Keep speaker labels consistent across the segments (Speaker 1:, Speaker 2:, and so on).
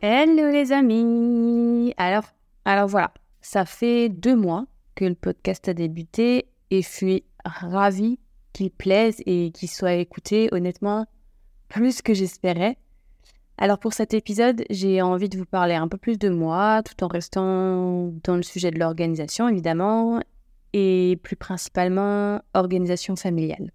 Speaker 1: Hello les amis Alors, alors voilà, ça fait deux mois que le podcast a débuté et je suis ravie qu'il plaise et qu'il soit écouté honnêtement plus que j'espérais. Alors pour cet épisode, j'ai envie de vous parler un peu plus de moi, tout en restant dans le sujet de l'organisation évidemment, et plus principalement organisation familiale.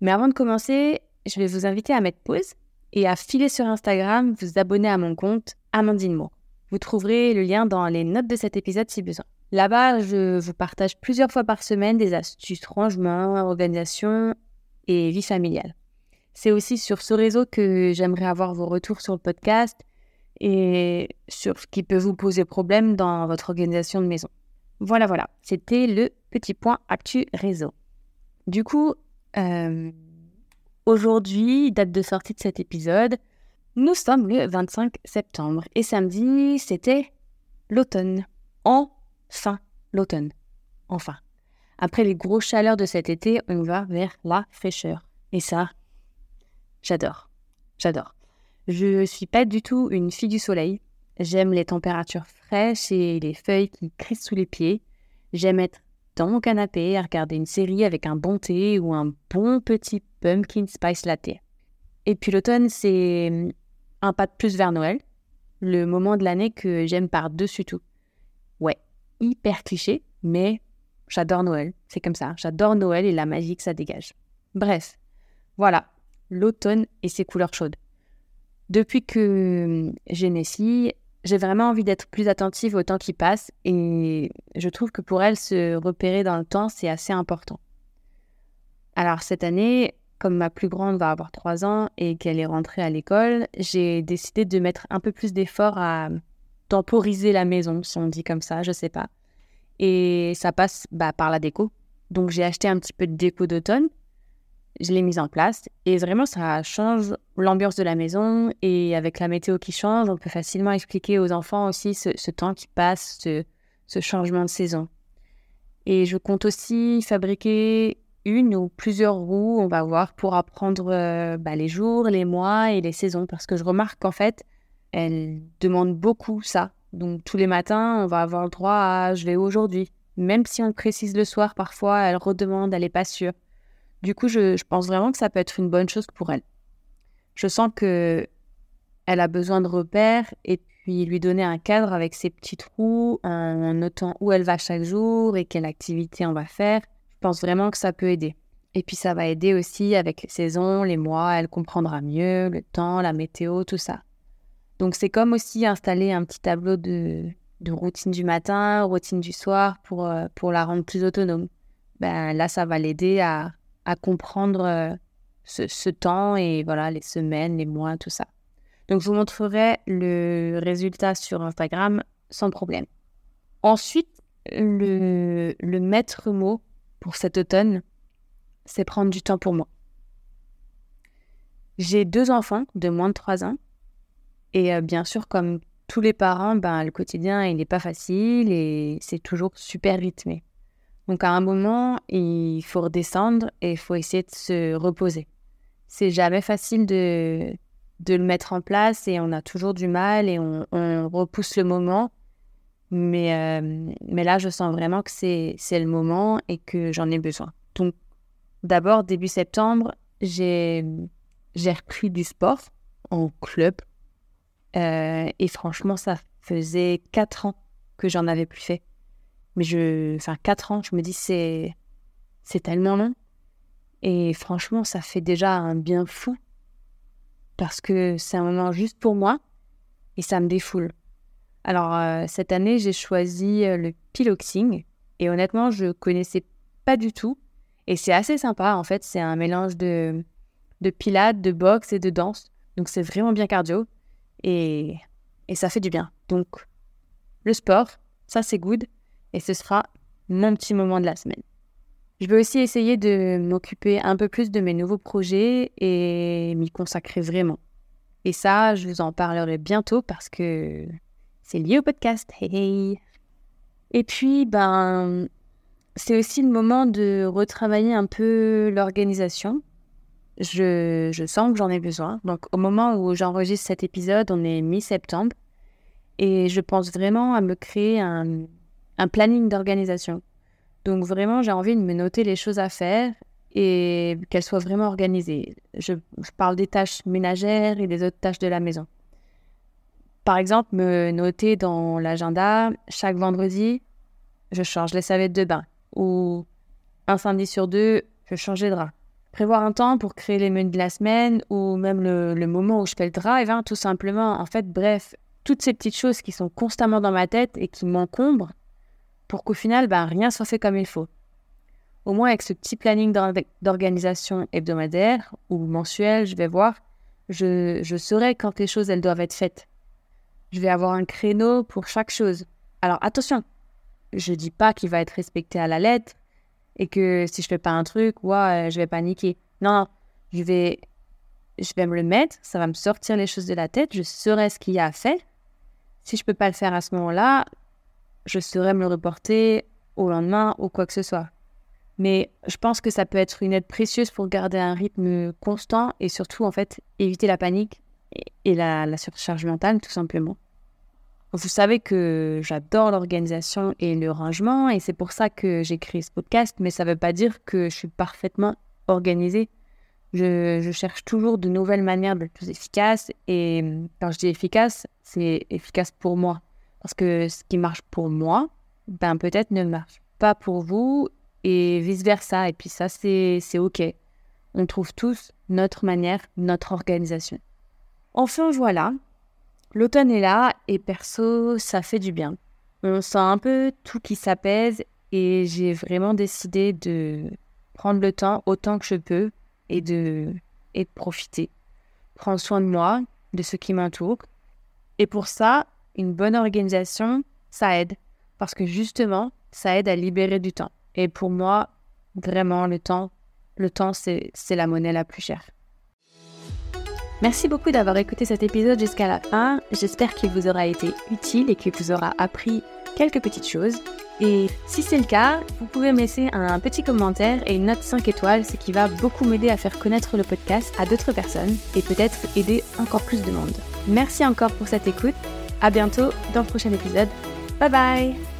Speaker 1: Mais avant de commencer, je vais vous inviter à mettre pause et à filer sur Instagram, vous abonner à mon compte Amandine Moore. Vous trouverez le lien dans les notes de cet épisode si besoin. Là-bas, je vous partage plusieurs fois par semaine des astuces rangement, organisation et vie familiale. C'est aussi sur ce réseau que j'aimerais avoir vos retours sur le podcast et sur ce qui peut vous poser problème dans votre organisation de maison. Voilà, voilà, c'était le petit point actu réseau. Du coup, euh, aujourd'hui, date de sortie de cet épisode, nous sommes le 25 septembre et samedi, c'était l'automne. Enfin, l'automne. Enfin. Après les grosses chaleurs de cet été, on va vers la fraîcheur. Et ça, J'adore. J'adore. Je suis pas du tout une fille du soleil. J'aime les températures fraîches et les feuilles qui crissent sous les pieds. J'aime être dans mon canapé à regarder une série avec un bon thé ou un bon petit pumpkin spice latte. Et puis l'automne, c'est un pas de plus vers Noël, le moment de l'année que j'aime par-dessus tout. Ouais, hyper cliché, mais j'adore Noël. C'est comme ça. J'adore Noël et la magie que ça dégage. Bref, voilà, l'automne et ses couleurs chaudes. Depuis que hum, j'ai Nessie, j'ai vraiment envie d'être plus attentive au temps qui passe et je trouve que pour elle, se repérer dans le temps, c'est assez important. Alors cette année, comme ma plus grande va avoir 3 ans et qu'elle est rentrée à l'école, j'ai décidé de mettre un peu plus d'efforts à temporiser la maison, si on dit comme ça, je sais pas. Et ça passe bah, par la déco. Donc j'ai acheté un petit peu de déco d'automne je l'ai mise en place et vraiment ça change l'ambiance de la maison et avec la météo qui change, on peut facilement expliquer aux enfants aussi ce, temps qui passe, ce, changement de saison. Et je compte aussi fabriquer une ou plusieurs roues, on va voir, pour apprendre euh, bah, les jours, les mois et les saisons parce que je remarque qu'en fait, elles demandent beaucoup ça. Donc tous les matins, on va avoir le droit à je vais aujourd'hui. Même si on précise le soir, parfois, elle redemande, elle n'est pas sûre. Du coup, je, pense vraiment que ça peut être une bonne chose pour elle. Je sens que elle a besoin de repères et puis lui donner un cadre avec ses petits trous en notant où elle va chaque jour et quelle activité on va faire. Pense vraiment que ça peut aider. Et puis ça va aider aussi avec les saisons, les mois, elle comprendra mieux le temps, la météo, tout ça. Donc c'est comme aussi installer un petit tableau de, routine du matin, routine du soir pour, euh, pour la rendre plus autonome. Ben, là, ça va l'aider à, à comprendre euh, ce, temps et voilà les semaines, les mois, tout ça. Donc je vous montrerai le résultat sur Instagram sans problème. Ensuite, le, le maître mot pour cet automne, c'est prendre du temps pour moi. J'ai deux enfants de moins de 3 ans. Et euh, bien sûr, comme tous les parents, ben, le quotidien, il n'est pas facile et c'est toujours super rythmé. Donc à un moment, il faut redescendre et il faut essayer de se reposer. C'est jamais facile de, de le mettre en place et on a toujours du mal et on, repousse le moment. Mais, euh, mais là, je sens vraiment que c'est le moment et que j'en ai besoin. Donc d'abord, début septembre, j'ai repris du sport en club. Euh, et franchement, ça faisait 4 ans que j'en avais plus fait. Mais je, enfin, 4 ans, je me dis, c'est tellement long. Et franchement, ça fait déjà un bien fou. Parce que c'est un moment juste pour moi et ça me défoule. Alors, euh, cette année, j'ai choisi euh, le piloxing. Et honnêtement, je connaissais pas du tout. Et c'est assez sympa, en fait. C'est un mélange de, de pilates, de boxe et de danse. Donc, c'est vraiment bien cardio. Et, et ça fait du bien. Donc, le sport, ça, c'est good. Et ce sera mon petit moment de la semaine. Je vais aussi essayer de m'occuper un peu plus de mes nouveaux projets et m'y consacrer vraiment. Et ça, je vous en parlerai bientôt parce que c'est lié au podcast. Hey, Et puis, ben, c'est aussi le moment de retravailler un peu l'organisation. Je, sens que j'en ai besoin. Donc, au moment où j'enregistre cet épisode, on est mi-septembre. Et je pense vraiment à me créer un planning d'organisation. Donc vraiment, j'ai envie de me noter les choses à faire et qu'elles soient vraiment organisées. Je, parle des tâches ménagères et des autres tâches de la maison. Par exemple, me noter dans l'agenda, chaque vendredi, je change les serviettes de bain. Ou un samedi sur deux, je change les draps. Prévoir un temps pour créer les menus de la semaine ou même le, moment où je fais le drive, hein, tout simplement. En fait, bref, toutes ces petites choses qui sont constamment dans ma tête et qui m'encombrent, pour qu'au final, ben, rien soit fait comme il faut. Au moins, avec ce petit planning d'organisation hebdomadaire ou mensuel, je vais voir, je, je saurai quand les choses elles doivent être faites. Je vais avoir un créneau pour chaque chose. Alors attention, je ne dis pas qu'il va être respecté à la lettre et que si je fais pas un truc, ouais, je vais paniquer. Non, je vais, je vais me le mettre, ça va me sortir les choses de la tête, je saurai ce qu'il y a à faire. Si je peux pas le faire à ce moment-là, je saurais me le reporter au lendemain ou quoi que ce soit. Mais je pense que ça peut être une aide précieuse pour garder un rythme constant et surtout, en fait, éviter la panique et la, surcharge mentale, tout simplement. Vous savez que j'adore l'organisation et le rangement et c'est pour ça que j'ai créé ce podcast, mais ça ne veut pas dire que je suis parfaitement organisée. Je, cherche toujours de nouvelles manières d'être plus efficace et quand je dis efficace, c'est efficace pour moi. Parce que ce qui marche pour moi, ben peut-être ne marche pas pour vous et vice-versa. Et puis ça, c'est OK. On trouve tous notre manière, notre organisation. Enfin, voilà. L'automne est là et perso, ça fait du bien. On sent un peu tout qui s'apaise et j'ai vraiment décidé de prendre le temps autant que je peux et de, et profiter. Prendre soin de moi, de ce qui m'entoure. Et pour ça, une bonne organisation, ça aide. Parce que justement, ça aide à libérer du temps. Et pour moi, vraiment, le temps, le temps, c'est la monnaie la plus chère. Merci beaucoup d'avoir écouté cet épisode jusqu'à la fin. J'espère qu'il vous aura été utile et qu'il vous aura appris quelques petites choses. Et si c'est le cas, vous pouvez me laisser un petit commentaire et une note 5 étoiles, ce qui va beaucoup m'aider à faire connaître le podcast à d'autres personnes et peut-être aider encore plus de monde. Merci encore pour cette écoute à bientôt dans le prochain épisode. Bye bye